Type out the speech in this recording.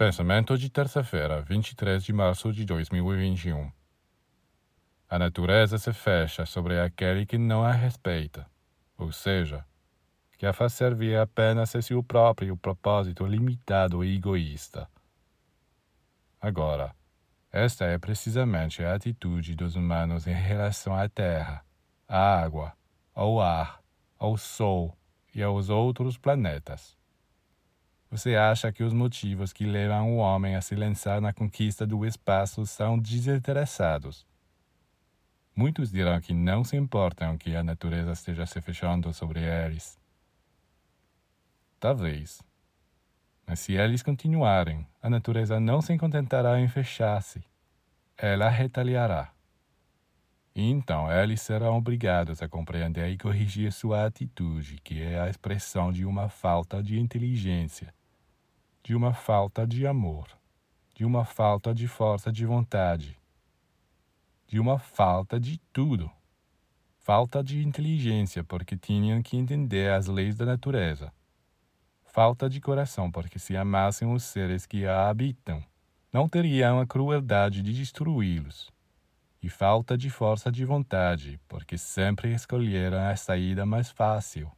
Pensamento de terça-feira, 23 de março de 2021. A natureza se fecha sobre aquele que não a respeita, ou seja, que a faz servir apenas a seu próprio propósito limitado e egoísta. Agora, esta é precisamente a atitude dos humanos em relação à terra, à água, ao ar, ao sol e aos outros planetas. Você acha que os motivos que levam o homem a se lançar na conquista do espaço são desinteressados? Muitos dirão que não se importam que a natureza esteja se fechando sobre eles. Talvez. Mas se eles continuarem, a natureza não se contentará em fechar-se. Ela retaliará. E então eles serão obrigados a compreender e corrigir sua atitude, que é a expressão de uma falta de inteligência de uma falta de amor, de uma falta de força de vontade, de uma falta de tudo. Falta de inteligência, porque tinham que entender as leis da natureza. Falta de coração, porque se amassem os seres que a habitam, não teriam a crueldade de destruí-los. E falta de força de vontade, porque sempre escolheram a saída mais fácil